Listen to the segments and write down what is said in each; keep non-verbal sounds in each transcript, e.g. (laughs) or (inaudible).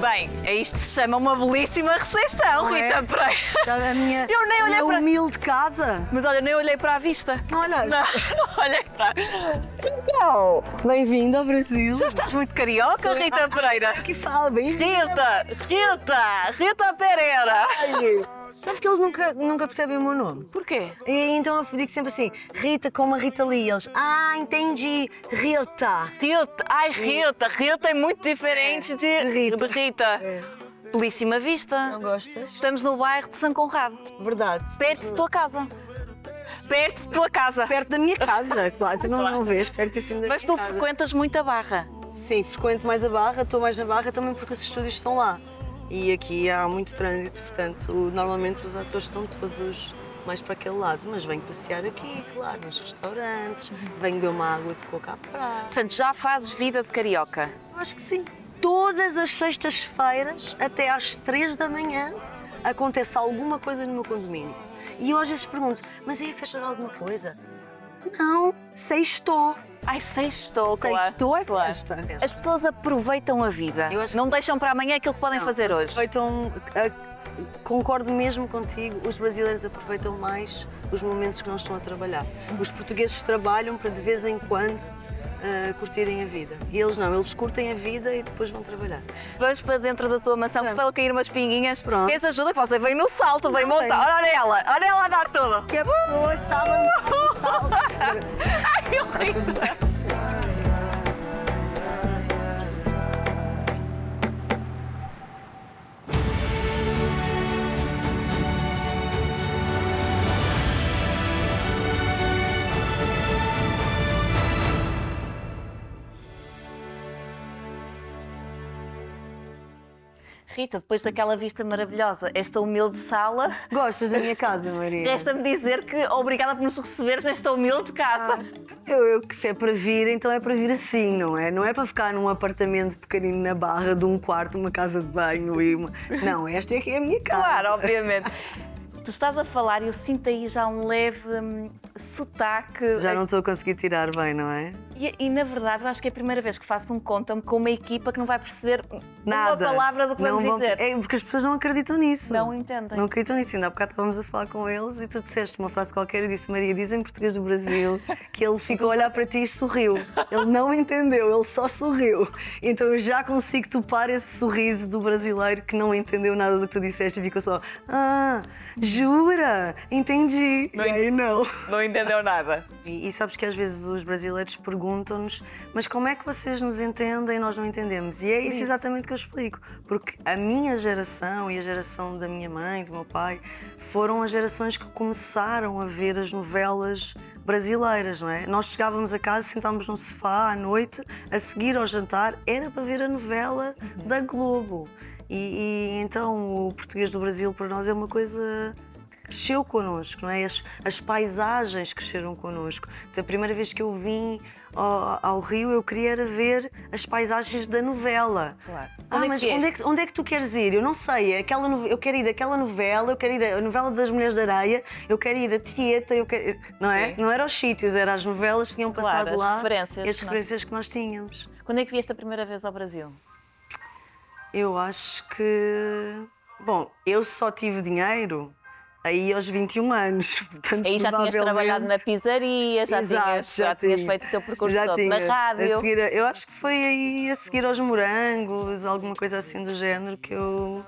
Bem, é isto que se chama uma belíssima recepção, Não é? Rita Pereira. A minha, Eu nem a olhei minha para- humilde casa. Mas olha, nem olhei para a vista. Não olhaste? Não, (laughs) não olhei para. Não. Bem-vindo ao Brasil. Já estás muito carioca, Rita Pereira. Aqui fala, bem-vindo. Rita, Rita, Rita Pereira. Sabe que eles nunca, nunca percebem o meu nome? Porquê? E então eu digo sempre assim, Rita como a Rita Lee. Eles, ah, entendi, Rita. Rita, ai Rita, Rita é muito diferente de de Rita. de Rita. É. Belíssima vista. Não gostas? Estamos no bairro de São Conrado, Verdade. perto de tua casa. Perto de tua casa. Perto da minha casa, claro, tu não, Claro. não vês, pertíssimo da Mas minha tu casa. frequentas muito a barra. Sim, frequento mais a Barra, estou mais na Barra também porque os estúdios estão lá. E aqui há muito trânsito, portanto, normalmente os atores estão todos mais para aquele lado. Mas venho passear aqui, claro, nos restaurantes, venho beber uma água de coca à praia. Portanto, já fazes vida de carioca. Eu acho que sim. Todas as sextas-feiras, até às três da manhã, acontece alguma coisa no meu condomínio. E eu às vezes pergunto, mas é a festa de alguma coisa? Não, sextou. Ai, sextou, claro. Sextou é claro. festa. As pessoas aproveitam a vida. Eu acho Não deixam para amanhã aquilo que podem Não, fazer hoje. Aproveitam, a- concordo mesmo contigo, os brasileiros aproveitam mais os momentos que não estão a trabalhar. Os portugueses trabalham para de vez em quando curtirem a vida. E eles não, eles curtem a vida e depois vão trabalhar. Vamos para dentro da tua mansão, que estão a cair umas pinguinhas. Pronto. Queres ajuda? Que você vem no salto, vem montar. Olha ela, olha ela a dar tudo. Que a pessoa estava (laughs) Ai, eu (laughs) Rita. Rita, depois daquela vista maravilhosa, esta humilde sala, Gostas da minha casa, Maria? resta-me dizer que obrigada por nos receberes nesta humilde casa. Eu, eu que se é para vir, então é para vir assim, não é? Não é para ficar num apartamento pequenino na barra de um quarto, uma casa de banho e uma. Não, esta é que é a minha casa. Claro, obviamente. Tu estás a falar e eu sinto aí já um leve hum, sotaque. Já não estou a conseguir tirar bem, não é? E, e, na verdade eu acho que é a primeira vez que faço um conta-me com uma equipa que não vai perceber Nada. uma palavra do que não vamos vão- dizer. É porque as pessoas não acreditam nisso. Não entendem. Não acreditam nisso. Ainda há bocado estávamos a falar com eles e tu disseste uma frase qualquer e disse: Maria, diz em português do Brasil que ele ficou a olhar para ti e sorriu. Ele não entendeu, ele só sorriu. Então eu já consigo topar esse sorriso do brasileiro que não entendeu nada do que tu disseste e ficou só: Ah, jura? Entendi. Não e aí não. Não entendeu nada. E, e sabes que às vezes os brasileiros perguntam-nos, mas como é que vocês nos entendem e nós não entendemos? E é isso, Isso. exatamente que eu explico. Porque a minha geração e a geração da minha mãe, do meu pai, foram as gerações que começaram a ver as novelas brasileiras, não é? Nós chegávamos a casa, sentávamos no sofá à noite, a seguir ao jantar, era para ver a novela da Globo. E, e então o português do Brasil para nós é uma coisa cresceu connosco, não é? As, as paisagens cresceram connosco. Então, a primeira vez que eu vim ao, ao Rio, eu queria ver as paisagens da novela. Claro. Ah, Onde é mas vieste? onde é, que, onde é que tu queres ir? Eu não sei. é Aquela, nove- eu quero ir àquela novela, eu quero ir à novela das Mulheres da Areia, eu quero ir a Tieta, eu quero. Não é? Sim. Não eram os sítios, eram as novelas que tinham Claro, passado as lá. referências e as que nós- referências que nós tínhamos. Quando é que vieste a primeira vez ao Brasil? Eu acho que. Bom, eu só tive dinheiro aí aos 21 anos. (laughs) Portanto, Aí já tinhas trabalhado na pizzaria, já, Exato, tinhas, já tinhas tinha. feito o teu percurso Já todo tinha. na rádio. seguir eu acho que foi aí a seguir aos morangos, alguma coisa assim do género que eu,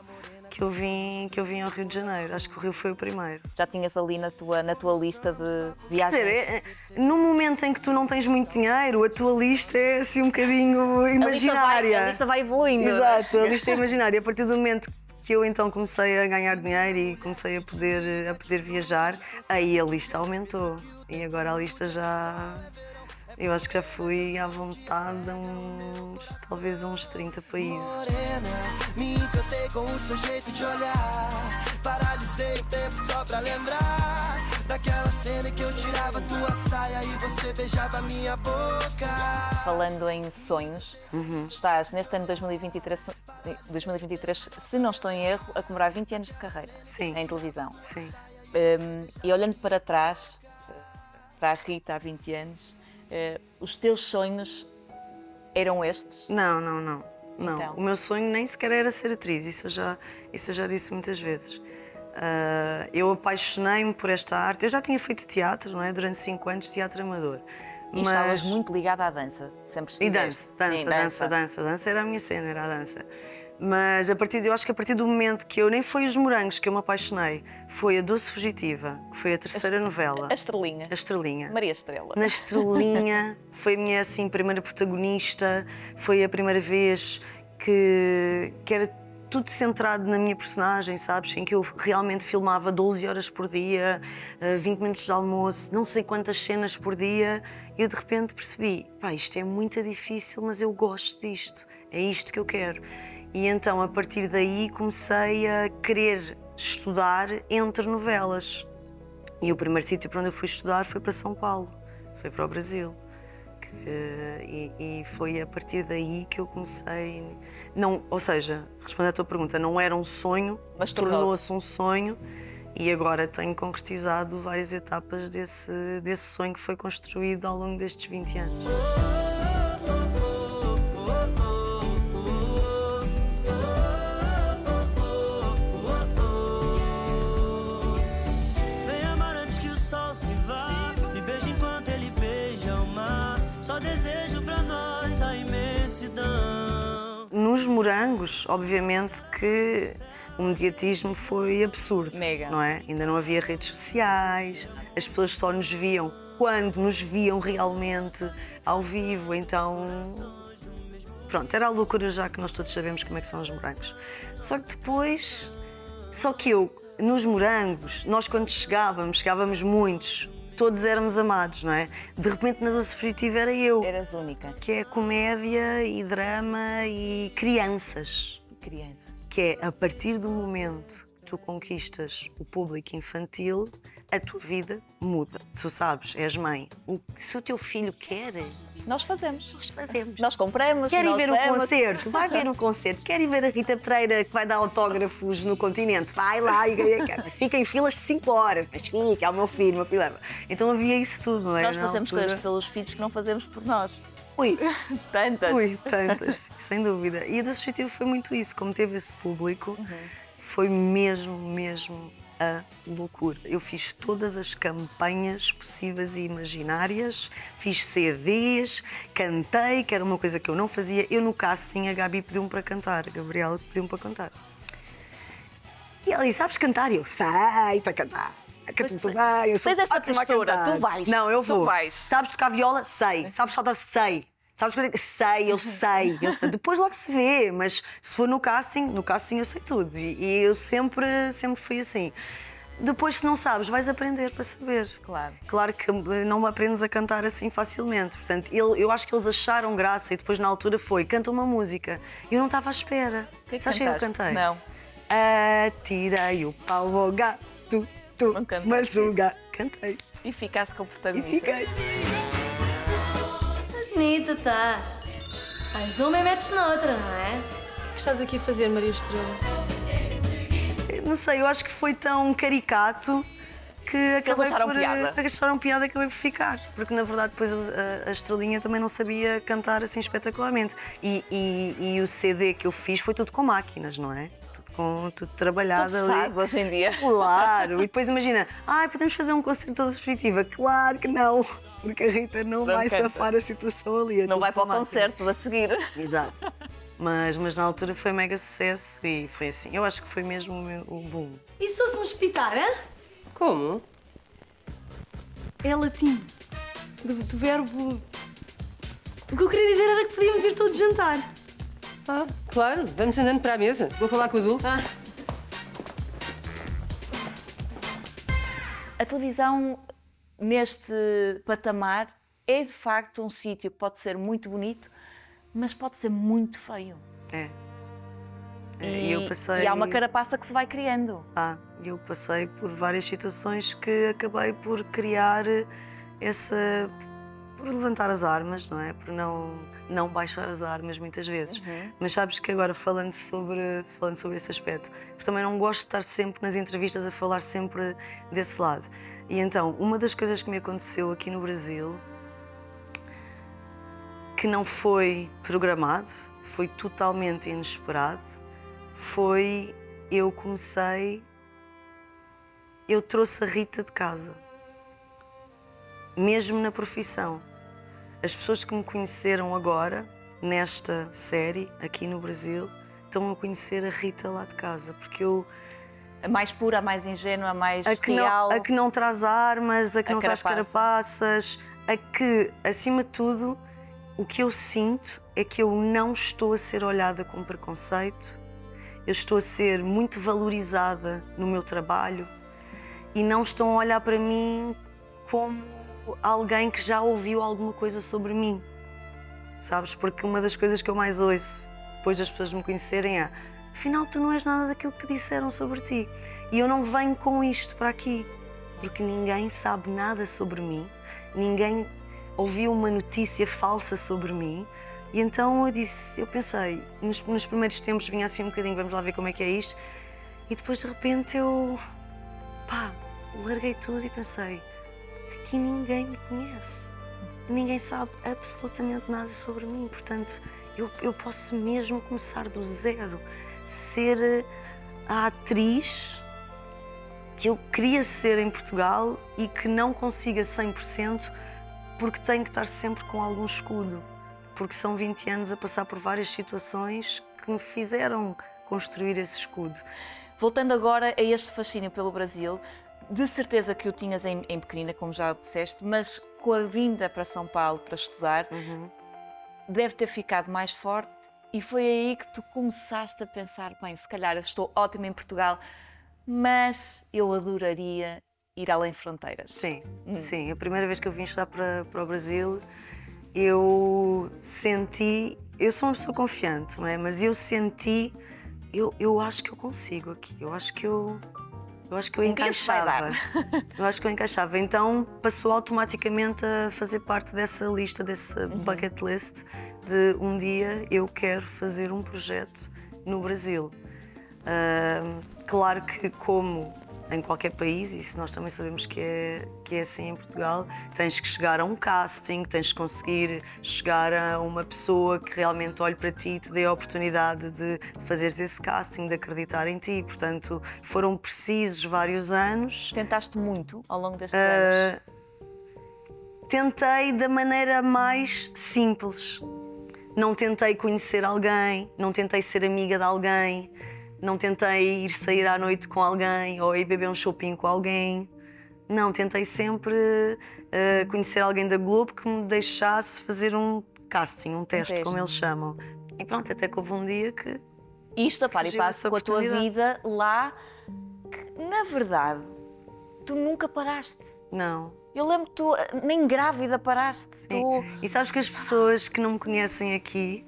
que eu, vim, que eu vim ao Rio de Janeiro. Acho que o Rio foi o primeiro. Já tinhas ali na tua, na tua lista de Quer viagens. dizer, é- é- no momento em que tu não tens muito dinheiro, a tua lista é assim um bocadinho a, lista vai, imaginária. a lista vai evoluindo. é? Exato, a lista é imaginária. A partir do momento que eu então comecei a ganhar dinheiro e comecei a poder, a poder viajar, aí a lista aumentou. E agora a lista já. Eu acho que já fui à vontade a uns. talvez a uns 30 países. Daquela cena que eu tirava tua saia E você beijava minha boca Falando em sonhos, Uhum. estás neste ano de 2023, 2023, se não estou em erro, a comemorar 20 anos de carreira Sim. em televisão. Sim. Um, e olhando para trás, para a Rita há 20 anos, eh, os teus sonhos eram estes? Não, não, não. Não, Então? o meu sonho nem sequer era ser atriz, isso eu já, isso eu já disse muitas vezes. Ah, eu apaixonei-me por esta arte. Eu já tinha feito teatro, não é? Durante cinco anos, teatro amador. E estavas muito ligada à dança, sempre E estiveste. dança, dança, Sim, dança, dança, dança era a minha cena, era a dança. Mas a partir de, eu acho que a partir do momento que eu nem foi os morangos que eu me apaixonei, foi a Doce Fugitiva, que foi a terceira novela, A estrelinha. a Estrelinha. Maria Estrela. Na Estrelinha, (laughs) foi a minha assim, primeira protagonista, foi a primeira vez que, que era tudo centrado na minha personagem, sabes? Em que eu realmente filmava 12 horas por dia, eh, 20 minutos de almoço, não sei quantas cenas por dia, e eu de repente percebi: pá, isto é muito difícil, mas eu gosto disto, é isto que eu quero. E então, a partir daí, comecei a querer estudar entre novelas. E o primeiro sítio para onde eu fui estudar foi para São Paulo, foi para o Brasil. Que, e, e foi a partir daí que eu comecei. Não, ou seja, respondendo à tua pergunta, não era um sonho, Mas tornou-se. tornou-se um sonho e agora tenho concretizado várias etapas desse, desse sonho que foi construído ao longo destes 20 anos. Morangos, obviamente que o mediatismo foi absurdo. Mega. Não é? Ainda não havia redes sociais, as pessoas só nos viam quando nos viam realmente ao vivo, então. Pronto, era a loucura já que nós todos sabemos como é que são os morangos. Só que depois. Só que eu, nos morangos, nós quando chegávamos, chegávamos muitos, todos éramos amados, não é? De repente na Doce Fugitiva era eu Eras única. que é comédia e drama e crianças. Criança. Que é a partir do momento que tu conquistas o público infantil, a tua vida muda. Tu sabes, és mãe. O, se o teu filho quer, Nós fazemos. nós fazemos. Nós compramos. Quer ir nós ver o damos. concerto? Vai ver o concerto. Quer ir ver a Rita Pereira que vai dar autógrafos no continente? Vai lá e ganha. Fica em filas de 5 horas. Mas fica, é o meu filho, o meu filho. Então havia isso tudo, não é? Nós fazemos coisas pelos filhos que não fazemos por nós. Ui, (laughs) Tantas. Ui, tantas, sem dúvida. E a do Subjetivo foi muito isso, como teve esse público, foi mesmo, mesmo a loucura. Eu fiz todas as campanhas possíveis e imaginárias, fiz CDs, cantei, que era uma coisa que eu não fazia. Eu no casting a Gabi pediu-me para cantar, a Gabriela pediu-me para cantar. E ela disse, sabes cantar? E eu, sei para cantar. Canto Pois muito bem, eu sou Tens essa tu vais, Não, eu tu vou. vais. Sabes tocar viola? Sei. Sabes saltar? Sei. Sabes coisa? Sei, eu sei, eu sei. Depois logo se vê, mas se for no casting, no casting eu sei tudo. E, e eu sempre, sempre fui assim. Depois, se não sabes, vais aprender para saber. Claro. Claro que não aprendes a cantar assim facilmente. Portanto, ele- eu acho que eles acharam graça e depois na altura foi, canta uma música. Eu não estava à espera. Que é que Sabes o que eu cantei? Não. Atirei o pau ao gato, tu, mas o gato. Cantei. E ficaste com o E protagonista. fiquei. Bonita, estás. Vais de uma e metes noutra, não é? O que estás aqui a fazer, Maria Estrela? Não sei, eu acho que foi tão caricato que acabei acharam por, piada. eh, acharam piada e acabei por ficar. Porque na verdade depois a, a Estrelinha também não sabia cantar assim espetacularmente. E, e- e o CD que eu fiz foi tudo com máquinas, não é? Tudo, com, tudo trabalhado Tudo se ali. faz hoje em dia. Claro, e depois imagina, ai, podemos fazer um concerto de subjetiva. Claro que não, porque a Rita não, Não vai canta. safar a situação ali. é Não vai para o concerto a seguir. Exato. (laughs) Mas, mas na altura foi mega sucesso e foi assim. Eu acho que foi mesmo o, meu- o boom. E se fôssemos pitar, hã? Como? É latim. Do, do verbo. O que eu queria dizer era que podíamos ir todos jantar. Ah, claro, vamos andando para a mesa. Vou falar com o Dulce. Ah, A televisão, neste patamar, é de facto um sítio que pode ser muito bonito, mas pode ser muito feio. É. É, E, E eu passei. e há uma carapaça que se vai criando. Ah, eu passei por várias situações que acabei por criar essa. por levantar as armas, não é? Por não, não baixar as armas muitas vezes. Uhum. Mas sabes que agora falando sobre, falando sobre esse aspecto, porque também não gosto de estar sempre nas entrevistas a falar sempre desse lado. E então, uma das coisas que me aconteceu aqui no Brasil que não foi programado, foi totalmente inesperado, foi eu comecei, eu trouxe a Rita de casa, mesmo na profissão. As pessoas que me conheceram agora, nesta série, aqui no Brasil, estão a conhecer a Rita lá de casa, porque eu A mais pura, a mais ingênua, a mais a que, real. não, a que não traz armas, a que A não traz carapaça. carapaças, a que, acima de tudo, o que eu sinto é que eu não estou a ser olhada com preconceito, eu estou a ser muito valorizada no meu trabalho e não estão a olhar para mim como alguém que já ouviu alguma coisa sobre mim. Sabes? Porque uma das coisas que eu mais ouço depois das pessoas me conhecerem é afinal tu não és nada daquilo que disseram sobre ti. E eu não venho com isto para aqui, porque ninguém sabe nada sobre mim, ninguém ouviu uma notícia falsa sobre mim. E então eu disse, eu pensei, nos, nos primeiros tempos vinha assim um bocadinho, vamos lá ver como é que é isto. E depois de repente eu, pá, larguei tudo e pensei, aqui ninguém me conhece. Ninguém sabe absolutamente nada sobre mim, portanto, eu, eu posso mesmo começar do zero, ser eh, a atriz que eu queria ser em Portugal e que não consiga 100% porque tenho que estar sempre com algum escudo. Porque são 20 anos a passar por várias situações que me fizeram construir esse escudo. Voltando agora a este fascínio pelo Brasil, de certeza que o tinhas em, em pequenina, como já disseste, mas com a vinda para São Paulo para estudar, deve ter ficado mais forte e foi aí que tu começaste a pensar, bem, se calhar eu estou ótima em Portugal, mas eu adoraria ir além fronteiras. Sim, sim. A primeira vez que eu vim estudar para, para o Brasil, eu senti. Eu sou uma pessoa confiante, não é? Mas eu senti. Eu, eu acho que eu consigo aqui. Eu acho que eu. Eu acho que eu Um encaixava. Eu acho que eu encaixava. Então passou automaticamente a fazer parte dessa lista, desse Uhum. bucket list de um dia eu quero fazer um projeto no Brasil. Ahm, claro que, como em qualquer país, isso nós também sabemos que é, que é assim em Portugal, tens que chegar a um casting, tens que conseguir chegar a uma pessoa que realmente olhe para ti e te dê a oportunidade de, de fazeres esse casting, de acreditar em ti. Portanto, foram precisos vários anos. Tentaste muito ao longo destes Ah, anos. Tentei da maneira mais simples. Não tentei conhecer alguém, não tentei ser amiga de alguém, não tentei ir sair à noite com alguém ou ir beber um shopping com alguém. Não, tentei sempre ah, conhecer alguém da Globo que me deixasse fazer um casting, um teste, teste. como eles chamam. E pronto, até que houve um dia que Isto a par e passo com a tua vida lá, que na verdade tu nunca paraste. não. Eu lembro que tu eh, nem grávida paraste. Tu... E sabes que as pessoas que não me conhecem aqui,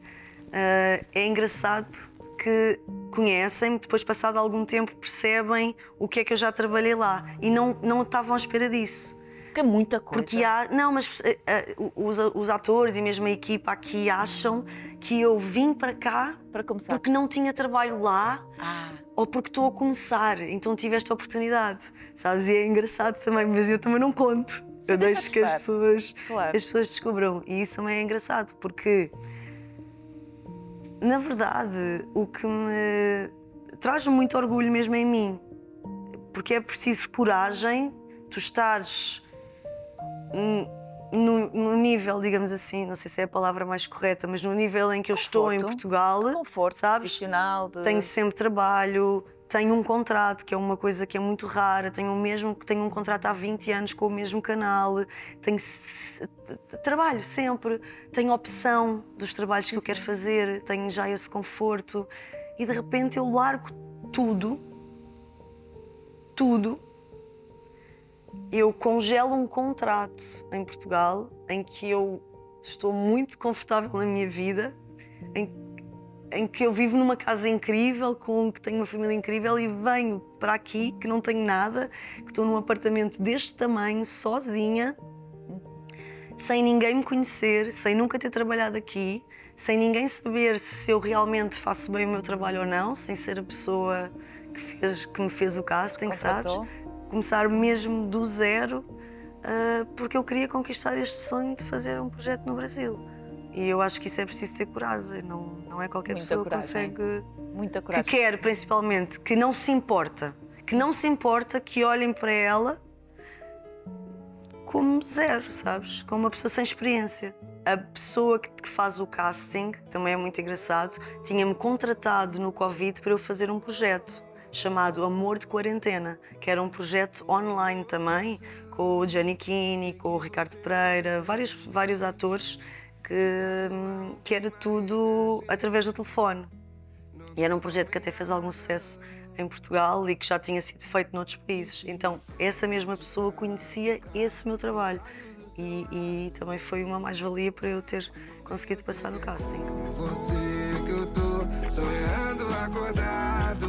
ah, é engraçado que conhecem-me, depois passado algum tempo percebem o que é que eu já trabalhei lá e não, não estavam à espera disso. Porque é muita coisa. Porque há, não, mas ah, os, os atores e mesmo a equipa aqui acham que eu vim para cá Para começar. porque não tinha trabalho lá Ah, ou porque estou a começar, então tive esta oportunidade, sabes? E é engraçado também, mas eu também não conto. Eu deixo de que as pessoas, Claro. as pessoas descubram. E isso também é engraçado, porque, na verdade, o que me traz muito orgulho mesmo em mim, porque é preciso coragem, tu estares no, no nível, digamos assim, não sei se é a palavra mais correta, mas no nível em que eu estou em. Portugal, conforto sabes? profissional. De... tenho sempre trabalho, tenho um contrato, que é uma coisa que é muito rara, tenho o mesmo tenho um contrato há 20 anos com o mesmo canal, tenho trabalho sempre, tenho opção dos trabalhos que eu quero fazer, tenho já esse conforto e de repente eu largo tudo, tudo. Eu congelo um contrato em Portugal em que eu estou muito confortável na minha vida, em em que eu vivo numa casa incrível, com que tenho uma família incrível e venho para aqui que não tenho nada, que estou num apartamento deste tamanho, sozinha, sem ninguém me conhecer, sem nunca ter trabalhado aqui, sem ninguém saber se eu realmente faço bem o meu trabalho ou não, sem ser a pessoa que, fez, que me fez o casting, sabes? Contratou. Começar mesmo do zero, ah, porque eu queria conquistar este sonho de fazer um projeto no Brasil. E eu acho que isso é preciso ter coragem, não, não é qualquer Muita pessoa que consegue. Muita Que coragem. quer, principalmente, que não se importa. Que não se importa que olhem para ela como zero, sabes? Como uma pessoa sem experiência. A pessoa que, que faz o casting, também é muito engraçado, tinha-me contratado no Covid para eu fazer um projeto chamado Amor de Quarentena, que era um projeto online também, com o Gianni Kini, com o Ricardo Pereira, vários, vários atores, que, hum, que era tudo através do telefone. E era um projeto que até fez algum sucesso em Portugal e que já tinha sido feito noutros países. Então, essa mesma pessoa conhecia esse meu trabalho. E, e também foi uma mais-valia para eu ter conseguido passar no casting. Você que eu tô sonhando acordado.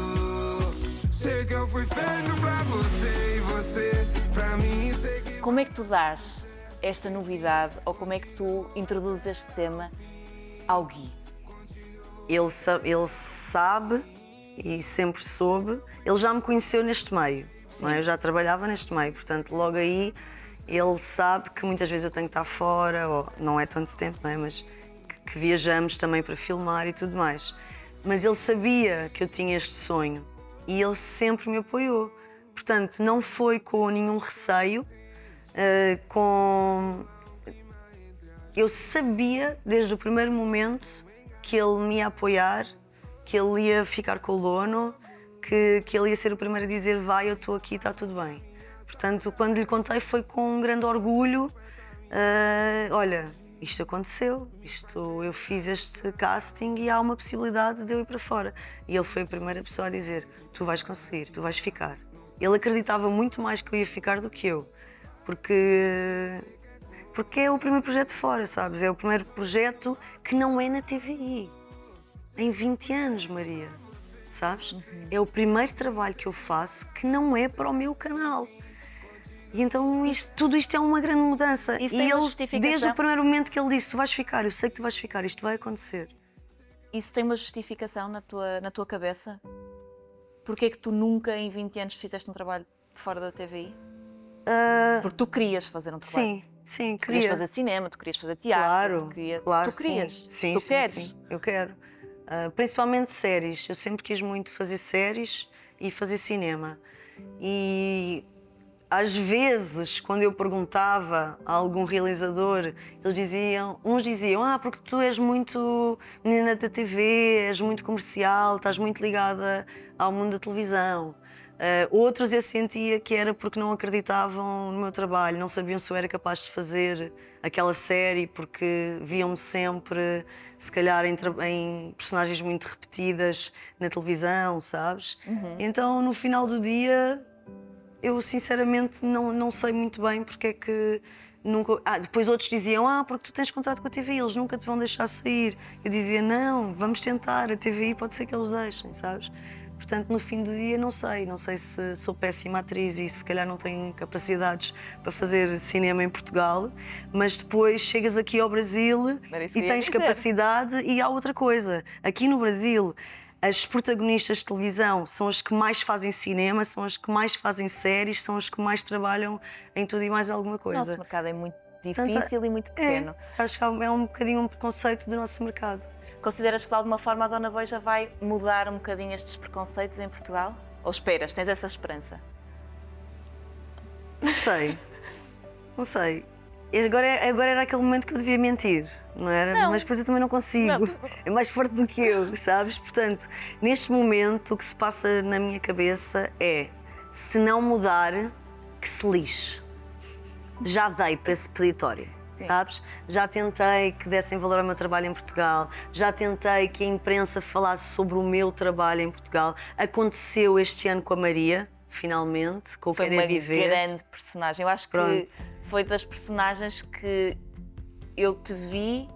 Sei que eu fui feito pra você e você pra mim. Sei que Como é que tu dás esta novidade ou como é que tu introduzes este tema ao Gui? Ele, sa- ele sabe e sempre soube. Ele já me conheceu neste meio. é? Eu já trabalhava neste meio, portanto, logo aí ele sabe que muitas vezes eu tenho que estar fora, ou não é tanto tempo, não é? mas que, que viajamos também para filmar e tudo mais. Mas ele sabia que eu tinha este sonho e ele sempre me apoiou. Portanto, não foi com nenhum receio, eh, com eu sabia desde o primeiro momento que ele me ia apoiar, que ele ia ficar com o dono, que, que ele ia ser o primeiro a dizer vai, eu estou aqui, está tudo bem. Portanto, quando lhe contei foi com um grande orgulho. ah, olha, isto aconteceu, isto, eu fiz este casting e há uma possibilidade de eu ir para fora. E ele foi a primeira pessoa a dizer: tu vais conseguir, tu vais ficar. Ele acreditava muito mais que eu ia ficar do que eu, porque porque é o primeiro projeto fora, sabes? É o primeiro projeto que não é na TVI. Em 20 anos, Maria. Sabes? É o primeiro trabalho que eu faço que não é para o meu canal. E então isto- tudo isto é uma grande mudança. Isso e tem ele, desde o primeiro momento que ele disse: Tu vais ficar, eu sei que tu vais ficar, isto vai acontecer. Isso tem uma justificação na tua, na tua cabeça? Porquê é que tu nunca em 20 anos fizeste um trabalho fora da TVI? Porque tu querias fazer um trabalho. Sim, sim, Tu querias queria. fazer cinema, tu querias fazer teatro, Claro, tu, queria- claro, tu querias, Sim, sim, tu sim, queres. sim, eu quero. Ah, principalmente séries. Eu sempre quis muito fazer séries e fazer cinema. E às vezes, quando eu perguntava a algum realizador, eles diziam, uns diziam, ah, porque tu és muito menina da TV, és muito comercial, estás muito ligada ao mundo da televisão. Ah, outros eu sentia que era porque não acreditavam no meu trabalho, não sabiam se eu era capaz de fazer aquela série, porque viam-me sempre, se calhar, em, em personagens muito repetidas na televisão, sabes? Então, no final do dia, eu sinceramente não, não sei muito bem porque é que nunca. Ah, depois outros diziam, ah, porque tu tens contrato com a TVI, eles nunca te vão deixar sair. Eu dizia, não, vamos tentar, a TVI pode ser que eles deixem, sabes? Portanto, no fim do dia, não sei. Não sei se sou péssima atriz e se calhar não tenho capacidades para fazer cinema em Portugal, mas depois chegas aqui ao Brasil e tens capacidade e há outra coisa. Aqui no Brasil, as protagonistas de televisão são as que mais fazem cinema, são as que mais fazem séries, são as que mais trabalham em tudo e mais alguma O coisa. nosso mercado é muito difícil e muito pequeno. É, acho que é um bocadinho um preconceito do nosso mercado. Consideras que de alguma forma a Dona Beija vai mudar um bocadinho estes preconceitos em Portugal? Ou esperas, tens essa esperança? Não sei. Não sei. E Agora, é- agora era aquele momento que eu devia mentir, não era? Não. Mas depois eu também não consigo. É mais forte do que eu, sabes? Portanto, neste momento o que se passa na minha cabeça é: se não mudar, que se lixe. Já dei para esse peditório, sabes? Já tentei que dessem valor ao meu trabalho em Portugal, já tentei que a imprensa falasse sobre o meu trabalho em Portugal. Aconteceu este ano com a Maria, finalmente, com o Foi Querer uma Viver. grande personagem. Eu acho que Pronto. foi das personagens que eu te vi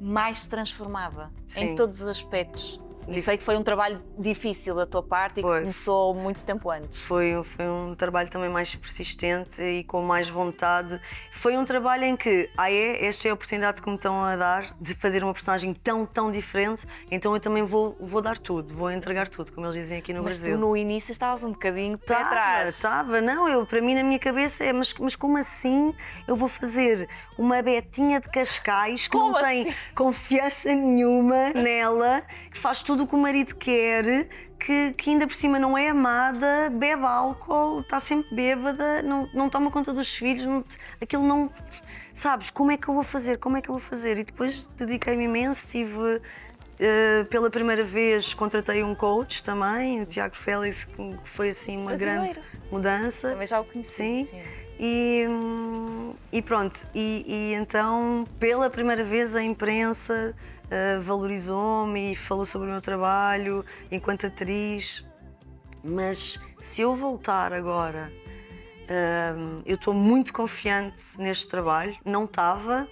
mais transformada em Sim. todos os aspectos. E sei que foi um trabalho difícil da tua parte e que começou muito tempo antes. Foi, foi um trabalho também mais persistente e com mais vontade. Foi um trabalho em que, ah é, esta é a oportunidade que me estão a dar de fazer uma personagem tão, tão diferente, então eu também vou, vou dar tudo, vou entregar tudo, como eles dizem aqui no Mas tu Brasil. no início estavas um bocadinho de pé Estava, atrás. estava, não, eu, para mim na minha cabeça é, mas, mas como assim eu vou fazer uma betinha de Cascais que Como não tem confiança nenhuma nela, que faz tudo o que o marido quer, que, que ainda por cima não é amada, bebe álcool, está sempre bêbada, não, não toma conta dos filhos, não- aquilo não. Sabes, como é que eu vou fazer? Como é que eu vou fazer? E depois dediquei-me imenso, tive. eh, pela primeira vez contratei um coach também, o Tiago Félix, que foi assim uma grande mudança. Também já o conheci. Sim. E, hum, e pronto, e, e então pela primeira vez a imprensa eh, valorizou-me e falou sobre o meu trabalho enquanto atriz. Mas se eu voltar agora, hum, eu estou muito confiante neste trabalho. Não estava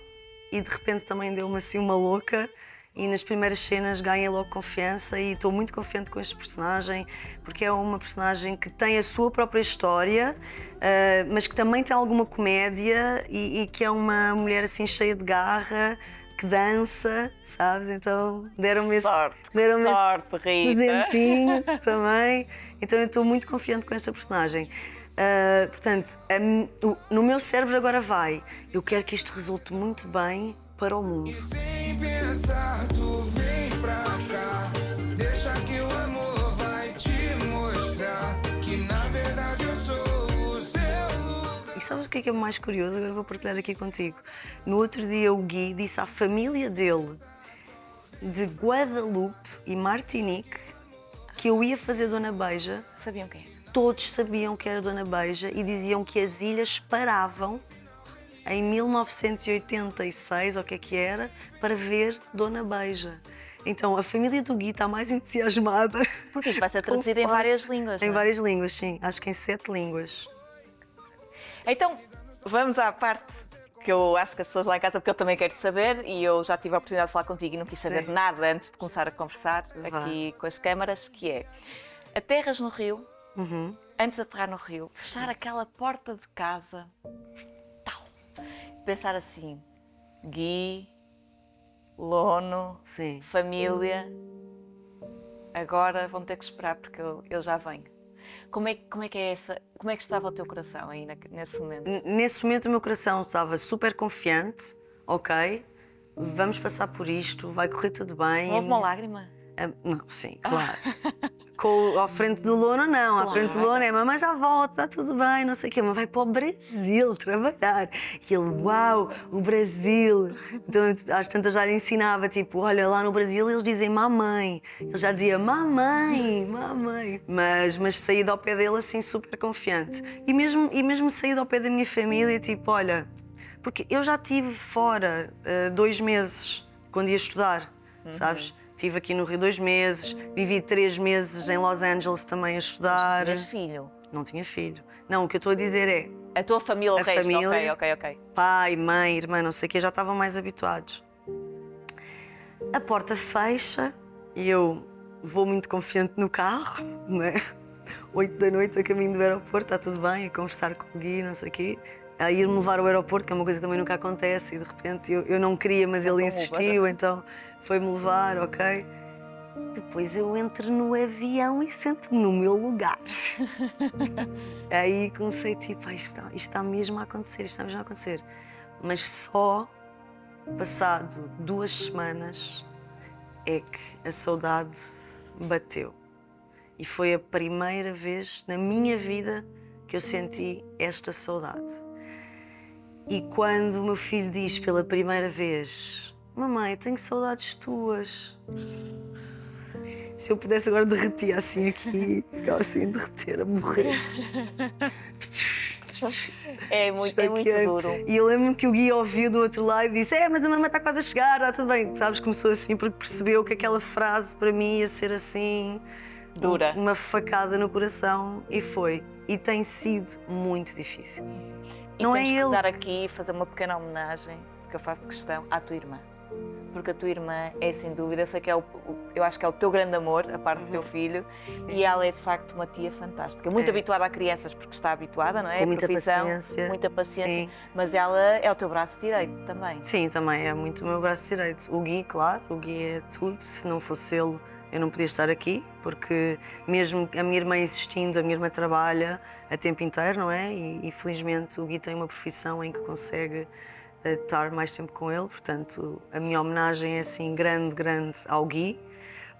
e de repente também deu-me assim uma louca. E nas primeiras cenas ganhei logo confiança e estou muito confiante com este personagem porque é uma personagem que tem a sua própria história, eh, mas que também tem alguma comédia e que é uma mulher assim cheia de garra, que dança, sabes? Então deram-me esse, Sorte, esse sorte, presentinho (laughs) também. Então eu estou muito confiante com esta personagem. Ah, portanto, a o- no meu cérebro agora vai. Eu quero que isto resulte muito bem para o mundo. Sem pensar, tu sabes o que é que é mais curioso? Agora vou partilhar aqui contigo. No outro dia o Gui disse à família dele de Guadalupe e Martinique que eu ia fazer Dona Beija. Sabiam quem? é? Todos sabiam que era Dona Beija e diziam que as ilhas paravam em 1986, ou o que é que era, para ver Dona Beija. Então a família do Gui está mais (laughs) entusiasmada. Porque isto vai ser traduzido em várias línguas. Em não é? várias línguas, sim. Acho que em sete línguas. Então, vamos à parte que eu acho que as pessoas lá em casa, porque eu também quero saber, e eu já tive a oportunidade de falar contigo e não quis saber Sim. nada antes de começar a conversar Vá. aqui com as câmaras, que é aterras no Rio, Uhum. antes de aterrar no Rio, fechar aquela porta de casa, tal, pensar assim, Gui, Lono, Sim. família, agora vão ter que esperar porque eu, eu já venho. Como é, que- como é que é essa? Como é que estava o teu coração aí nesse momento? Nesse momento o meu coração estava super confiante, ok, vamos passar por isto, vai correr tudo bem. Houve uma lágrima? Ah, Não, sim, claro. (laughs) Com, ao frente do Lona, não. À frente do Claro. Lona é mamãe já volta, está tudo bem, não sei o quê, mas vai para o Brasil trabalhar. E ele, uau, o Brasil. Então, às tantas já lhe ensinava, tipo, olha, lá no Brasil eles dizem mamãe. Ele já dizia mamãe, mamãe. Mas, mas saí ao pé dele assim super confiante. E mesmo, e mesmo saí ao pé da minha família, tipo, olha, porque eu já estive fora eh, dois meses quando ia estudar, sabes? Estive aqui no Rio dois meses, vivi três meses em Los Angeles também a estudar. Tinhas filho? Não tinha filho. Não, o que eu estou a dizer é A tua família, o A resto? família. Ok, ok, ok. pai, mãe, irmã, não sei o quê, já estavam mais habituados. A porta fecha e eu vou muito confiante no carro, (laughs) não é? Oito da noite a caminho do aeroporto, está tudo bem, a conversar com o Gui, não sei o quê. A ir-me levar ao aeroporto, que é uma coisa que também nunca acontece, e de repente eu, eu não queria, mas ele um insistiu, então foi-me levar, ok? Depois eu entro no avião e sento-me no meu lugar. (laughs) Aí comecei tipo, ah, isto, está, isto está mesmo a acontecer, isto está mesmo a acontecer. Mas só passado duas semanas é que a saudade bateu. E foi a primeira vez na minha vida que eu senti esta saudade. E quando o meu filho diz pela primeira vez: Mamãe, eu tenho saudades tuas. Se eu pudesse agora derretia assim aqui, ficava assim derreter, a morrer. É muito, é muito duro. E eu lembro que o Gui ouviu do outro lado e disse: É, mas a mamãe está quase a chegar, está tudo bem. Sabes, começou assim porque percebeu que aquela frase para mim ia ser assim. Dura. Uma facada no coração e foi. E tem sido muito difícil. E Não é ele. dar aqui e fazer uma pequena homenagem, que eu faço questão, à tua irmã. Porque a tua irmã é sem dúvida, sei que é o, eu acho que é o teu grande amor, a parte do teu filho, e ela é de facto uma tia fantástica, muito É. habituada a crianças porque está habituada, não é? Com muita profissão, paciência. muita paciência, Sim. mas ela é o teu braço direito também. Sim, também é muito o meu braço direito. O Gui, claro, o Gui é tudo. Se não fosse ele, eu não podia estar aqui, porque mesmo a minha irmã existindo, a minha irmã trabalha a tempo inteiro, não é? E, e felizmente o Gui tem uma profissão em que consegue estar mais tempo com ele, portanto a minha homenagem é assim grande, grande ao Gui.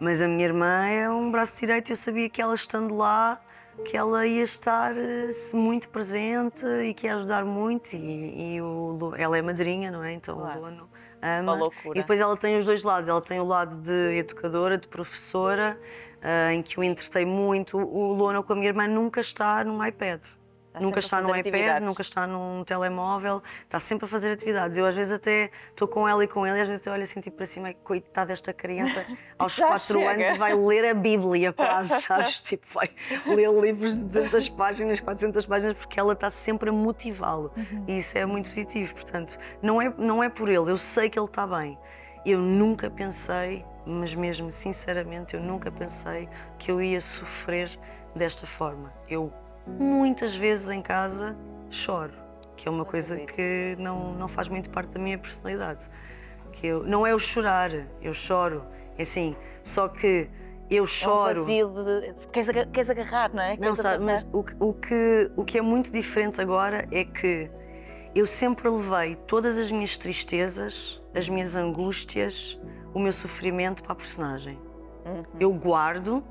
Mas a minha irmã é um braço direito eu sabia que ela estando lá, que ela ia estar eh, muito presente e que ia ajudar muito. E, e o ela é madrinha, não é? Então Claro. o Lono ama. Uma loucura. E depois ela tem os dois lados. Ela tem o lado de educadora, de professora, ah, em que o entretei muito. O Lono com a minha irmã nunca está num iPad. Sempre nunca está num iPad, nunca está num telemóvel, está sempre a fazer atividades. Eu às vezes até estou com ela e com ele e às vezes eu olho assim tipo para cima, "Ai, coitada desta criança, (laughs) aos Já 4 chega. anos vai ler a Bíblia quase, (laughs) sabes? Tipo, vai ler livros de 200 páginas, 400 páginas, porque ela está sempre a motivá-lo. E isso é muito positivo, portanto, não é, não é por ele, eu sei que ele está bem. Eu nunca pensei, mas mesmo sinceramente, eu nunca pensei que eu ia sofrer desta forma. Eu muitas vezes em casa choro, que é uma coisa que não, não faz muito parte da minha personalidade. Que eu, não é o chorar, eu choro, é assim, só que eu É um choro. de, queres, aga- queres agarrar, não é? Não, Queres sabe, mas o, o, que, o que é muito diferente agora é que eu sempre levei todas as minhas tristezas, as minhas angústias, o meu sofrimento para a personagem. Eu guardo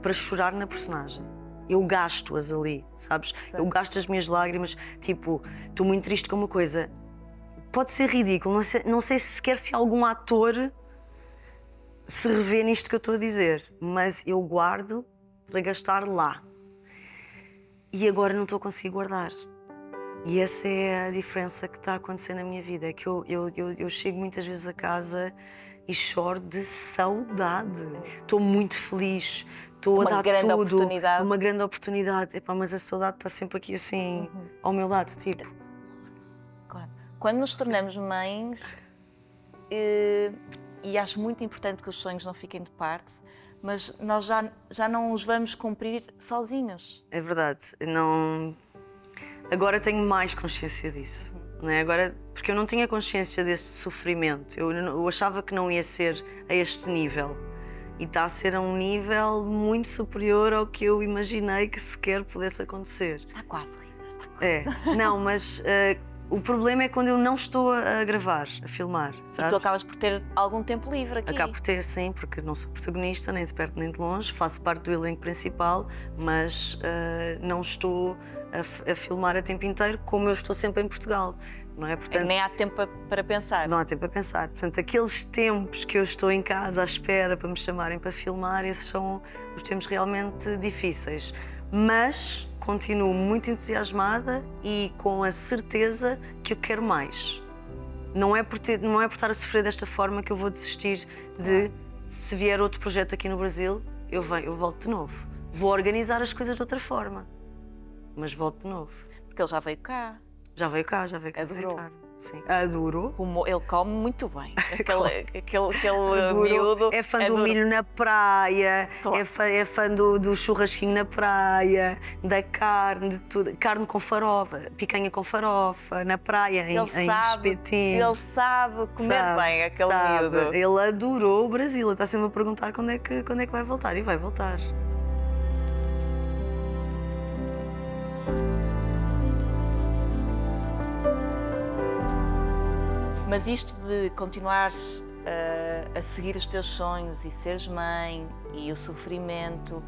para chorar na personagem. Eu gasto-as ali, sabes? Eu gasto as minhas lágrimas, tipo, estou muito triste com uma coisa. Pode ser ridículo, não sei, não sei sequer se algum ator se revê nisto que eu estou a dizer, mas eu guardo para gastar lá. E agora não estou a conseguir guardar. E essa é a diferença que está a acontecer na minha vida. É que eu, eu, eu, eu chego muitas vezes a casa e choro de saudade. Estou muito feliz, estou a Uma dar grande tudo. oportunidade. Uma grande oportunidade. Epá, mas a saudade está sempre aqui assim, ao meu lado, tipo. Claro. Quando nos tornamos mães, eh, e acho muito importante que os sonhos não fiquem de parte, mas nós já, já não os vamos cumprir sozinhos. É verdade. Não. Agora tenho mais consciência disso. Não é? Agora, porque eu não tinha consciência deste sofrimento. Eu, eu achava que não ia ser a este nível. E está a ser a um nível muito superior ao que eu imaginei que sequer pudesse acontecer. Está quase, Rita, está quase. É. Não, mas eh, o problema é quando eu não estou a gravar, a filmar. E Sabes? tu acabas por ter algum tempo livre aqui. Acabo por ter, sim, porque não sou protagonista, nem de perto nem de longe, faço parte do elenco principal, mas eh, não estou a, a filmar a tempo inteiro, como eu estou sempre em Portugal, não é? É Portanto, nem há tempo pa- para pensar. não há tempo a pensar. Portanto, aqueles tempos que eu estou em casa à espera para me chamarem para filmar, esses são os tempos realmente difíceis. Mas continuo muito entusiasmada e com a certeza que eu quero mais. Não é por, ter, não é por estar a sofrer desta forma que eu vou desistir de, se vier outro projeto aqui no Brasil, eu, venho, eu volto de novo. Vou organizar as coisas de outra forma, mas volto de novo. Porque ele já veio cá. Já veio cá, já veio cá Adorou. visitar. Sim. Adorou. Como ele come muito bem. (laughs) Aquele, aquele, aquele Adoro. miúdo. É fã do adoro. milho na praia, Claro. é fã, é fã do, do churrasquinho na praia, da carne, de tudo. Carne com farofa, picanha com farofa, na praia, em, Ele em sabe, espetinho. ele sabe comer Sabe, bem aquele sabe. miúdo. Ele adorou o Brasil, ele está sempre a perguntar quando é, que, quando é que vai voltar. E vai voltar. Mas isto de continuares uh, a seguir os teus sonhos e seres mãe e o sofrimento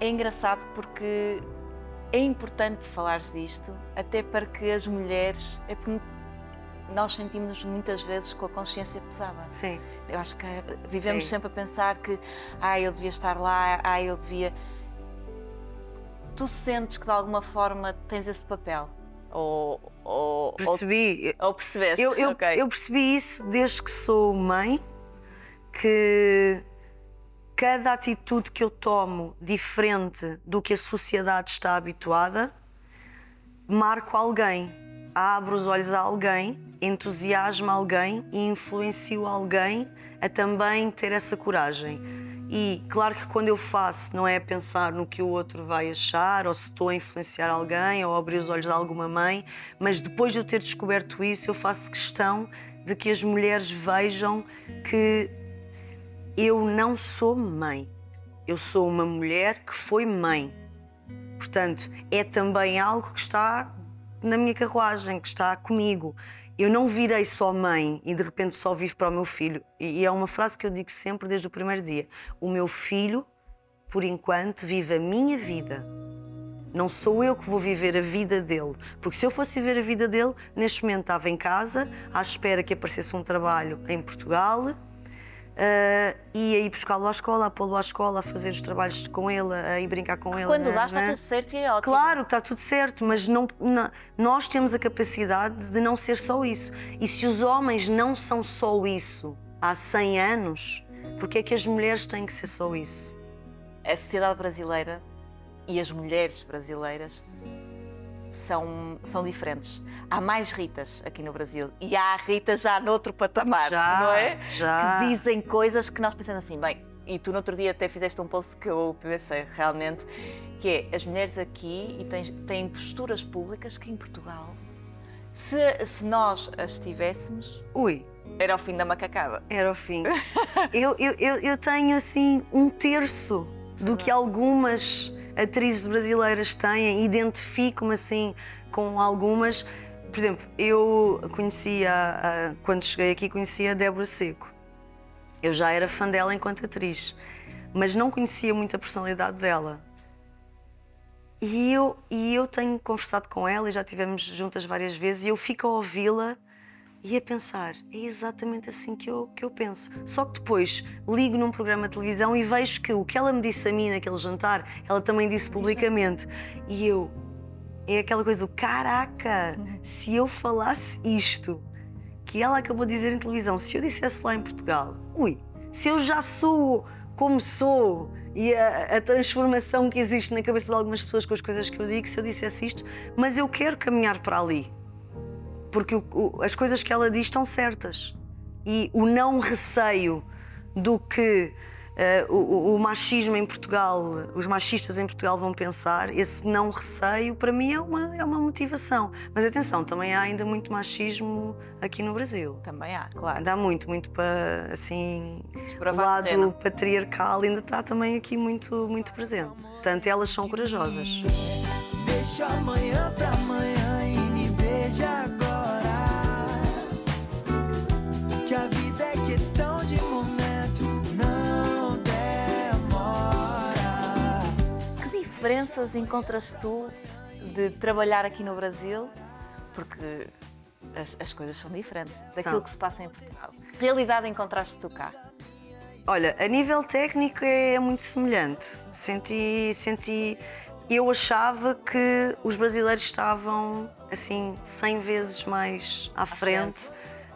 é engraçado porque é importante falares disto, até para que as mulheres. É porque nós sentimos-nos muitas vezes com a consciência pesada. Sim. Eu acho que vivemos Sim. sempre a pensar que ah, eu devia estar lá, ah, eu devia. Tu sentes que de alguma forma tens esse papel? Ou, ou, Percebi. ou, ou percebeste? Eu, eu, Ok. eu percebi isso desde que sou mãe, que cada atitude que eu tomo diferente do que a sociedade está habituada, marco alguém, abro os olhos a alguém entusiasma alguém e influencio alguém a também ter essa coragem. E claro que quando eu faço, não é pensar no que o outro vai achar, ou se estou a influenciar alguém, ou a abrir os olhos de alguma mãe, mas depois de eu ter descoberto isso, eu faço questão de que as mulheres vejam que eu não sou mãe. Eu sou uma mulher que foi mãe. Portanto, é também algo que está na minha carruagem, que está comigo. Eu não virei só mãe e de repente só vivo para o meu filho. E é uma frase que eu digo sempre desde o primeiro dia. O meu filho, por enquanto, vive a minha vida. Não sou eu que vou viver a vida dele. Porque se eu fosse viver a vida dele, neste momento estava em casa, à espera que aparecesse um trabalho em Portugal, Uh, ia ir buscá-lo à escola, a pô-lo à escola, a fazer os trabalhos com ele, a ir brincar com ele. Quando né, dá, está né? tudo certo e é ótimo. Claro que está tudo certo, mas não, não- nós temos a capacidade de não ser só isso. E se os homens não são só isso há 100 anos, porque é que as mulheres têm que ser só isso? A sociedade brasileira e as mulheres brasileiras são, são diferentes. Há mais Ritas aqui no Brasil e há Ritas já noutro patamar, Já, não é? já. Que dizem coisas que nós pensamos assim, bem, e tu no outro dia até fizeste um post que eu pensei realmente, que é as mulheres aqui e têm, têm posturas públicas que em Portugal, se, se nós as tivéssemos, Ui, era o fim da macacada. era o fim. (laughs) eu, eu, eu, eu tenho assim um terço do que algumas atrizes brasileiras têm, identifico-me assim com algumas. Por exemplo, eu conhecia, quando cheguei aqui, conhecia a Débora Seco. Eu já era fã dela enquanto atriz, mas não conhecia muito a personalidade dela. E eu, e eu tenho conversado com ela e já estivemos juntas várias vezes e eu fico a ouvi-la e a pensar, é exatamente assim que eu, que eu penso. Só que depois ligo num programa de televisão e vejo que o que ela me disse a mim naquele jantar, ela também disse publicamente. E eu, é aquela coisa do caraca, se eu falasse isto que ela acabou de dizer em televisão, se eu dissesse lá em Portugal, ui, se eu já sou como sou e a, a transformação que existe na cabeça de algumas pessoas com as coisas que eu digo, se eu dissesse isto, mas eu quero caminhar para ali porque o- o- as coisas que ela diz estão certas. E o não receio do que eh, o, o- machismo em Portugal, os machistas em Portugal vão pensar, esse não receio para mim é uma, é uma motivação. Mas atenção, também há ainda muito machismo aqui no Brasil. Também há, claro. Ainda há muito, muito para assim. O lado terreno. patriarcal ainda está também aqui muito, muito presente. Portanto, elas são corajosas. Deixa amanhã pra amanhã e me beija agora. Diferenças encontras tu de trabalhar aqui no Brasil? Porque as, as coisas são diferentes daquilo São. que se passa em Portugal. Que realidade encontraste tu cá? Olha, a nível técnico é muito semelhante. Senti, senti. Eu achava que os brasileiros estavam assim 100 vezes mais à frente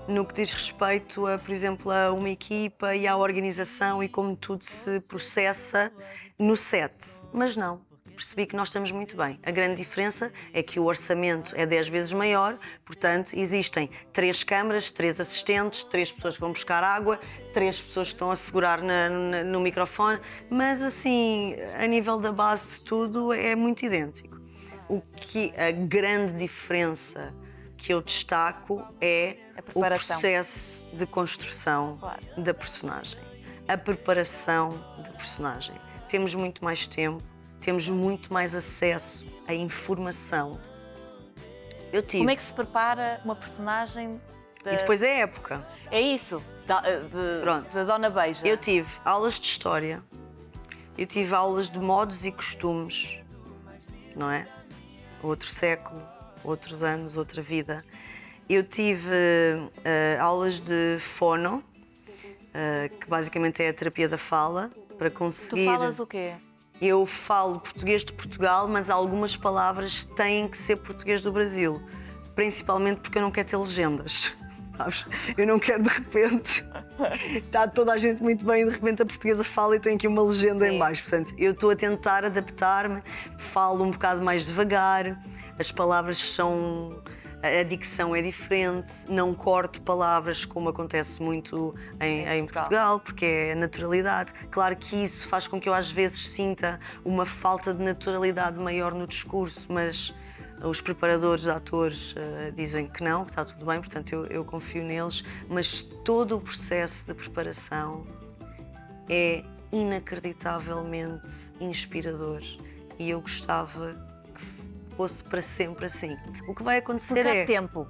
no que diz respeito a, por exemplo, a uma equipa e à organização e como tudo se processa no set. Mas não. Percebi que nós estamos muito bem. A grande diferença é que o orçamento é 10 vezes maior, portanto, existem três câmaras, três assistentes, três pessoas que vão buscar água, três pessoas que estão a segurar na- na- no microfone, mas assim, a nível da base de tudo, é muito idêntico. O que a grande diferença que eu destaco é o processo de construção Claro. da personagem, a preparação da personagem. Temos muito mais tempo, temos muito mais acesso à informação. Eu tive. Como é que se prepara uma personagem da... E depois é época. É isso, da, de, Pronto. da Dona Beija. Eu tive aulas de história, eu tive aulas de modos e costumes, não é? Outro século, outros anos, outra vida. Eu tive eh, aulas de fono, eh, que basicamente é a terapia da fala, para Tu conseguir. falas o quê? Eu falo português de Portugal, mas algumas palavras têm que ser português do Brasil. Principalmente porque eu não quero ter legendas. (laughs) Sabes? Eu não quero de repente. Está (laughs) toda a gente muito bem e de repente a portuguesa fala e tem aqui uma legenda Sim. em baixo. Portanto, eu estou a tentar adaptar-me, falo um bocado mais devagar, as palavras são a dicção é diferente, não corto palavras como acontece muito em, em Portugal. Portugal, porque é naturalidade. Claro que isso faz com que eu às vezes sinta uma falta de naturalidade maior no discurso, mas os preparadores, atores, eh, dizem que não, que está tudo bem, portanto eu, eu confio neles, mas todo o processo de preparação é inacreditavelmente inspirador e eu gostava fosse para sempre assim. O que vai acontecer Porque é há tempo.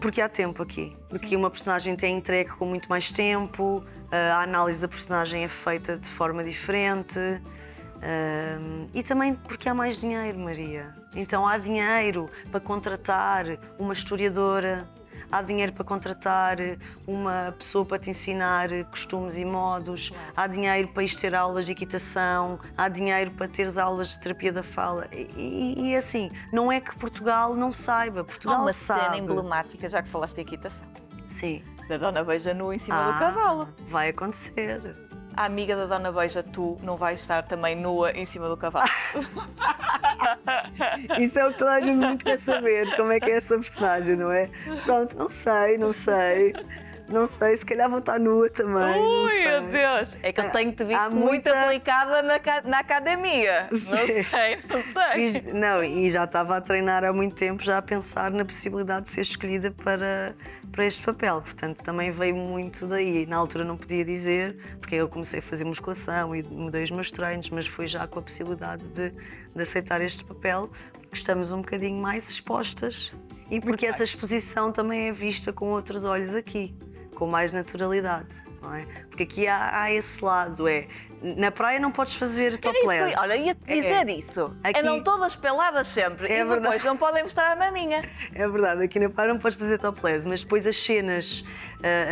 porque há tempo aqui. Porque uma personagem tem entregue com muito mais tempo, a análise da personagem é feita de forma diferente. hum, e também porque há mais dinheiro, Maria. Então há dinheiro para contratar uma historiadora, há dinheiro para contratar uma pessoa para te ensinar costumes e modos, há dinheiro para ir ter aulas de equitação, há dinheiro para teres aulas de terapia da fala. E, e- e assim, não é que Portugal não saiba, Há Portugal uma sabe. cena emblemática, já que falaste de equitação, Sim. da Dona Beija nua em cima Ah, do cavalo. Vai acontecer. A amiga da Dona Beija, tu, não vais estar também nua em cima do cavalo. (laughs) Isso é o que toda a gente muito quer saber, como é que é essa personagem, não é? Pronto, não sei, não sei. Não sei, se calhar vou estar nua também. não Ui, meu Deus! É que eu tenho-te visto Há muito muita- aplicada na, na academia. Não Sim. sei, não sei. Fiz- não, e já estava a treinar há muito tempo, já a pensar na possibilidade de ser escolhida para, para este papel. Portanto, também veio muito daí. Na altura não podia dizer, porque eu comecei a fazer musculação e mudei os meus treinos, mas foi já com a possibilidade de, de aceitar este papel, porque estamos um bocadinho mais expostas e porque essa exposição também é vista com outros olhos daqui, com mais naturalidade. Não é? Porque aqui há, há esse lado, é na praia não podes fazer topless. ia- Olha, ia-te É. dizer isso. Aqui- É não todas peladas sempre. É e depois verdade. não podem mostrar a maminha. É verdade, aqui na praia não podes fazer topless, mas depois as cenas,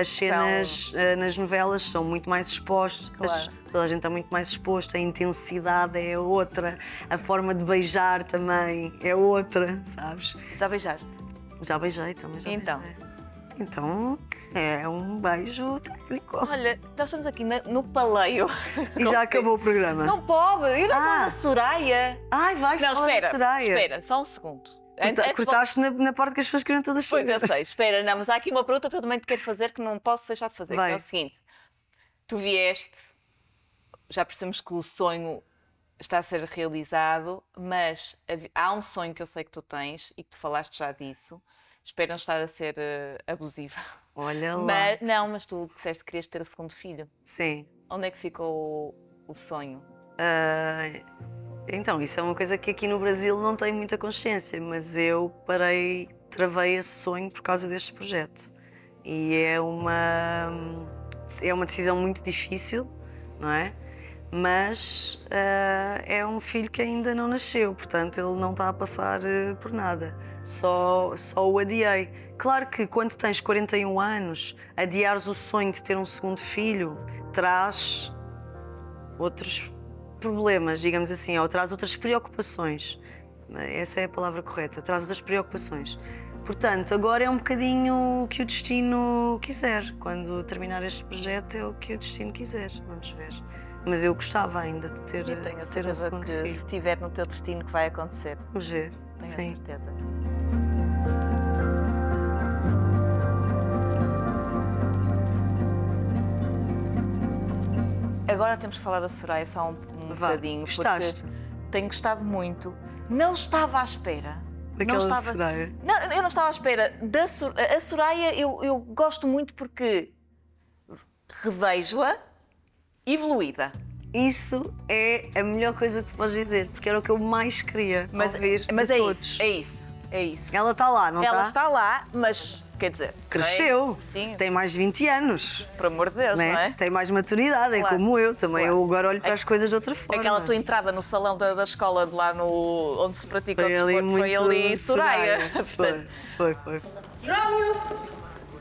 as cenas ah, nas novelas são muito mais expostas. Claro. Toda a gente está muito mais exposta, a intensidade é outra, a forma de beijar também é outra, sabes? Já beijaste? Já beijei também, já Então? beijei. Então, é um beijo técnico. Olha, nós estamos aqui na- no paleio. E já acabou o programa. Não pode! Eu não Ah. vou da Soraya. Ai, vai Não, espera, Soraya. espera, só um segundo. Antes- antes Cortaste na, na parte que as pessoas queriam todas Pois saber. eu sei, espera, não, mas há aqui uma pergunta que eu também te quero fazer que não posso deixar de fazer. que Vai. é o seguinte: tu vieste, já percebemos que o sonho está a ser realizado, mas há um sonho que eu sei que tu tens e que tu falaste já disso. Espero não estar a ser eh, abusiva. Olha lá. Mas, não, mas tu disseste que querias ter o segundo filho. Sim. Onde é que ficou o, o sonho? Ah, então, isso é uma coisa que aqui no Brasil não tenho muita consciência, mas eu parei, travei esse sonho por causa deste projeto. E é uma, é uma decisão muito difícil, não é? Mas ah, é um filho que ainda não nasceu, portanto ele não está a passar eh, por nada. Só, só o adiei. Claro que quando tens 41 anos, adiares o sonho de ter um segundo filho traz outros problemas, digamos assim, ou traz outras preocupações. Essa é a palavra correta, traz outras preocupações. Portanto, agora é um bocadinho o que o destino quiser. Quando terminar este projeto, é o que o destino quiser. Vamos ver. Mas eu gostava ainda de ter, a de ter certeza segundo que filho. se estiver no teu destino que vai acontecer. Vamos ver. Tenho Sim. a certeza. Agora temos falar da Soraya só um, um Vá, bocadinho. gostaste? Tenho gostado muito. Não estava à espera. Daquela não estava... Soraya. Não, eu não estava à espera. Da Sor- A Soraya eu, eu gosto muito porque revejo-a evoluída. Isso é a melhor coisa que tu podes dizer, porque era o que eu mais queria Mas, ouvir mas de é todos. isso, é isso, é isso. Ela está lá, não Ela está? está lá, mas quer dizer. Cresceu. não é? Sim, Tem mais de 20 anos. por amor de Deus, né? não é? Tem mais maturidade, é Claro, como eu também. claro. Eu agora olho para as coisas de outra forma. Aquela tua entrada no salão da, da escola de lá no, onde se pratica foi o ali desporto muito foi ali Soraya. (laughs) Foi, foi, foi. Rómio,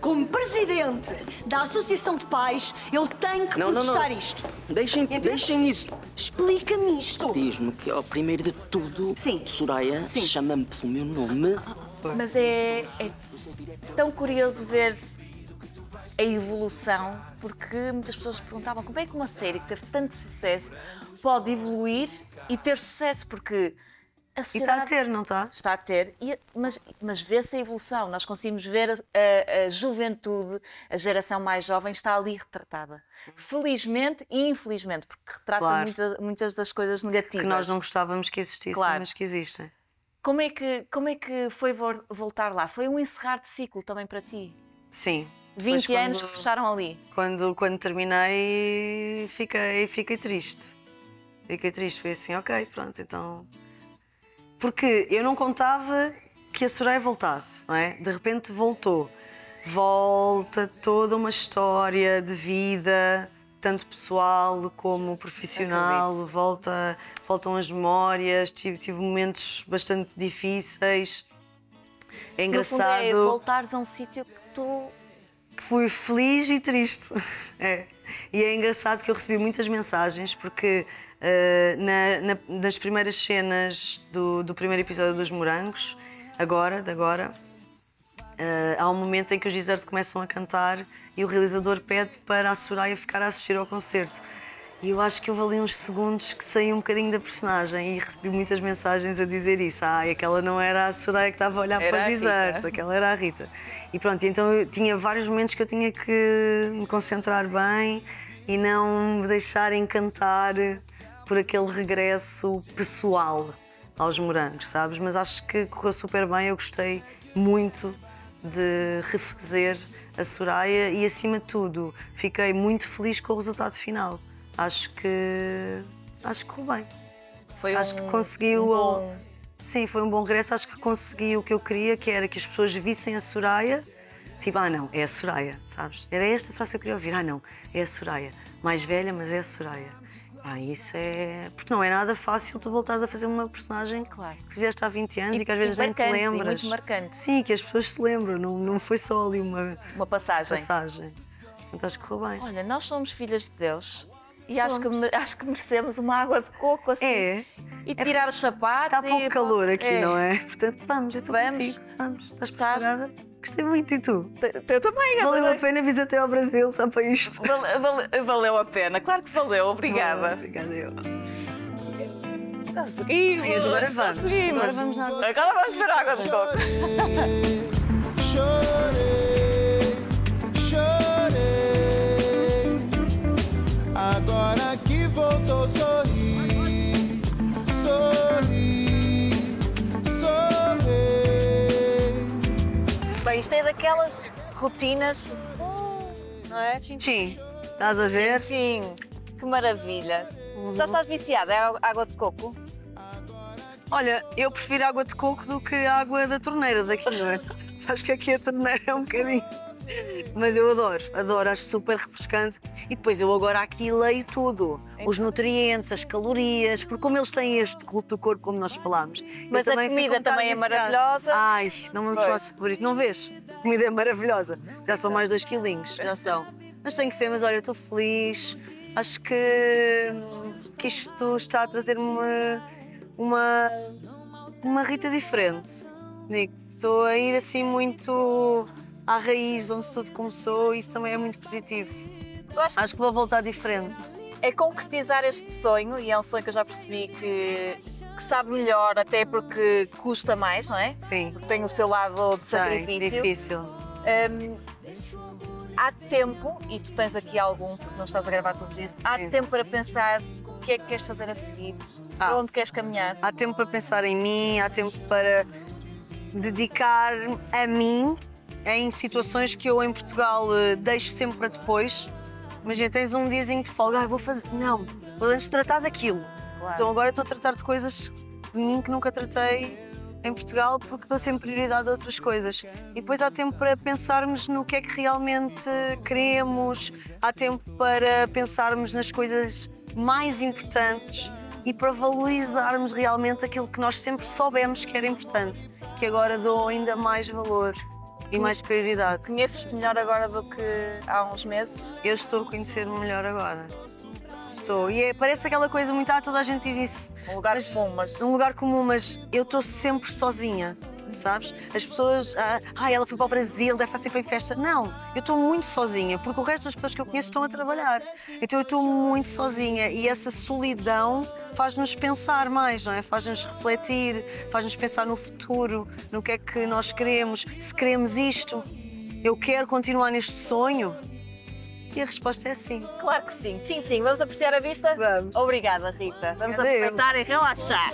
como presidente da Associação de Pais, eu tenho que Não, não, não. protestar isto. Deixem, deixem isso. Explica-me isto. Diz-me que, ó, primeiro de tudo, Sim. Soraya, Sim. chama-me pelo meu nome. Mas é, é tão curioso ver a evolução, porque muitas pessoas perguntavam como é que uma série que teve tanto sucesso pode evoluir e ter sucesso, porque a E sociedade está a ter, não está? está a ter, e- mas, mas vê-se a evolução. Nós conseguimos ver a, a- a juventude, a geração mais jovem está ali retratada. Felizmente e infelizmente, porque retrata Claro. muita- muitas das coisas negativas. Que nós não gostávamos que existissem, Claro. mas que existem. Como é que, como é que foi vol- voltar lá? Foi um encerrar de ciclo também para ti? Sim. 20 Depois anos quando- que fecharam ali. Quando, quando terminei, fiquei, fiquei triste. Fiquei triste. Foi assim, ok, pronto, então. Porque eu não contava que a Soraya voltasse, não é? De repente voltou. Volta toda uma história de vida, tanto pessoal como profissional. Volta, voltam as memórias. Tive, tive momentos bastante difíceis. É fundo engraçado é voltares a um sítio que tu que fui feliz e triste. (laughs) É. E é engraçado que eu recebi muitas mensagens, porque eh, na- na- nas primeiras cenas do, do primeiro episódio dos Morangos, agora, de agora, eh, há um momento em que os Gisarte começam a cantar e o realizador pede para a Soraya ficar a assistir ao concerto. E eu acho que houve ali uns segundos que saí um bocadinho da personagem e recebi muitas mensagens a dizer isso. Ah, aquela não era a Soraya que estava a olhar Era para Rita. Gisarte, aquela era a Rita. E pronto, então eu tinha vários momentos que eu tinha que me concentrar bem e não me deixar encantar por aquele regresso pessoal aos morangos, sabes? Mas acho que correu super bem, eu gostei muito de refazer a Soraya e, acima de tudo, fiquei muito feliz com o resultado final. Acho que. Acho que correu bem. foi Acho um, que conseguiu. um bom- Sim, foi um bom regresso. Acho que consegui o que eu queria, que era que as pessoas vissem a Soraya. Tipo, ah não, é a Soraya, sabes? Era esta frase que eu queria ouvir. Ah não, é a Soraya. Mais velha, mas é a Soraya. Ah, isso é. Porque não é nada fácil tu voltares a fazer uma personagem Claro. que fizeste há 20 anos e, E- que às vezes nem te marcante, e lembras. muito marcante. Sim, que as pessoas se lembram, não, não foi só ali uma uma passagem. passagem. Portanto, acho que correu bem. Olha, nós somos filhas de Deus e acho que, acho que merecemos uma água de coco assim. É, E tirar os sapatos. está pouco e- calor aqui, É. não é? Portanto, vamos, eu estou Vamos. contigo. Vamos, Estás? preparada? Gostei muito, e tu? Eu também. Valeu a pena vir até ao Brasil só para isto. Vale- vale- valeu a pena, claro que valeu, obrigada. Obrigada, eu. Conseguimos! E agora vamos. conseguimos. Agora vamos na água. Agora vamos ver a água de coco. Chorei, chorei. Agora que voltou, sorri, sorri, Bem, isto é daquelas rotinas. Não é? Tchim, estás a ver? Sim, que maravilha. Uhum. Já estás viciada? É água de coco? Olha, eu prefiro água de coco do que água da torneira daqui, não é? (laughs) Sabes que aqui a torneira é um bocadinho. Mas eu adoro, adoro, acho super refrescante. E depois eu agora aqui leio tudo: os nutrientes, as calorias, porque como eles têm este culto do corpo, como nós falámos. Mas a comida um também é maravilhosa. Ai, não vamos falar sobre isso. Não vês? A comida é maravilhosa. Já são mais dois quilinhos, já são. Mas tem que ser, mas olha, eu estou feliz. Acho que, que isto está a trazer-me uma, uma, uma Rita diferente. Nico. Estou a ir assim muito à raiz de onde tudo começou e isso também é muito positivo. Acho que Acho que vou voltar diferente. é concretizar este sonho, e é um sonho que eu já percebi que, que sabe melhor, até porque custa mais, não é? Sim, Porque tem o seu lado de sei, sacrifício. difícil. Hum, há tempo, e tu tens aqui algum, porque não estás a gravar todos os dias, há Sim. tempo para pensar o que é que queres fazer a seguir, Ah. para onde queres caminhar. Há tempo para pensar em mim, há tempo para dedicar a mim em situações que eu em Portugal eh, deixo sempre para depois. Imagina, tens um diazinho de folga, ah, vou fazer. Não, vou antes tratar daquilo. Claro. Então agora estou a tratar de coisas de mim que nunca tratei em Portugal porque dou sempre prioridade a outras coisas. E depois há tempo para pensarmos no que é que realmente queremos, há tempo para pensarmos nas coisas mais importantes e para valorizarmos realmente aquilo que nós sempre soubemos que era importante, que agora dou ainda mais valor e mais prioridade. Conheces-te melhor agora do que há uns meses? Eu estou a conhecer-me melhor agora. Estou. E é- parece aquela coisa muito. Ah, toda a gente diz isso. Um lugar Mas- comum, mas num lugar comum, mas eu estou sempre sozinha. sabes? As pessoas, ah, ah, ela foi para o Brasil, deve estar sempre em festa. Não, eu estou muito sozinha, porque o resto das pessoas que eu conheço estão a trabalhar. Então eu estou muito sozinha e essa solidão faz-nos pensar mais, não é? Faz-nos refletir, faz-nos pensar no futuro, no que é que nós queremos, se queremos isto. Eu quero continuar neste sonho. E a resposta é sim. Claro que sim. Tchim, tchim. Vamos apreciar a vista? Vamos. Obrigada, Rita. Vamos Adeus. aproveitar e relaxar.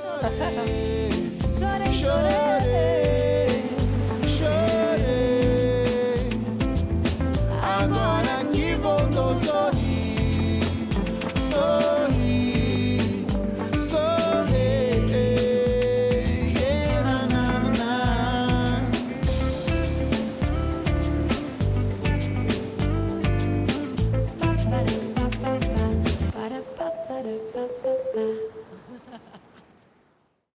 Chorei, agora que voltou, sorri, sorri,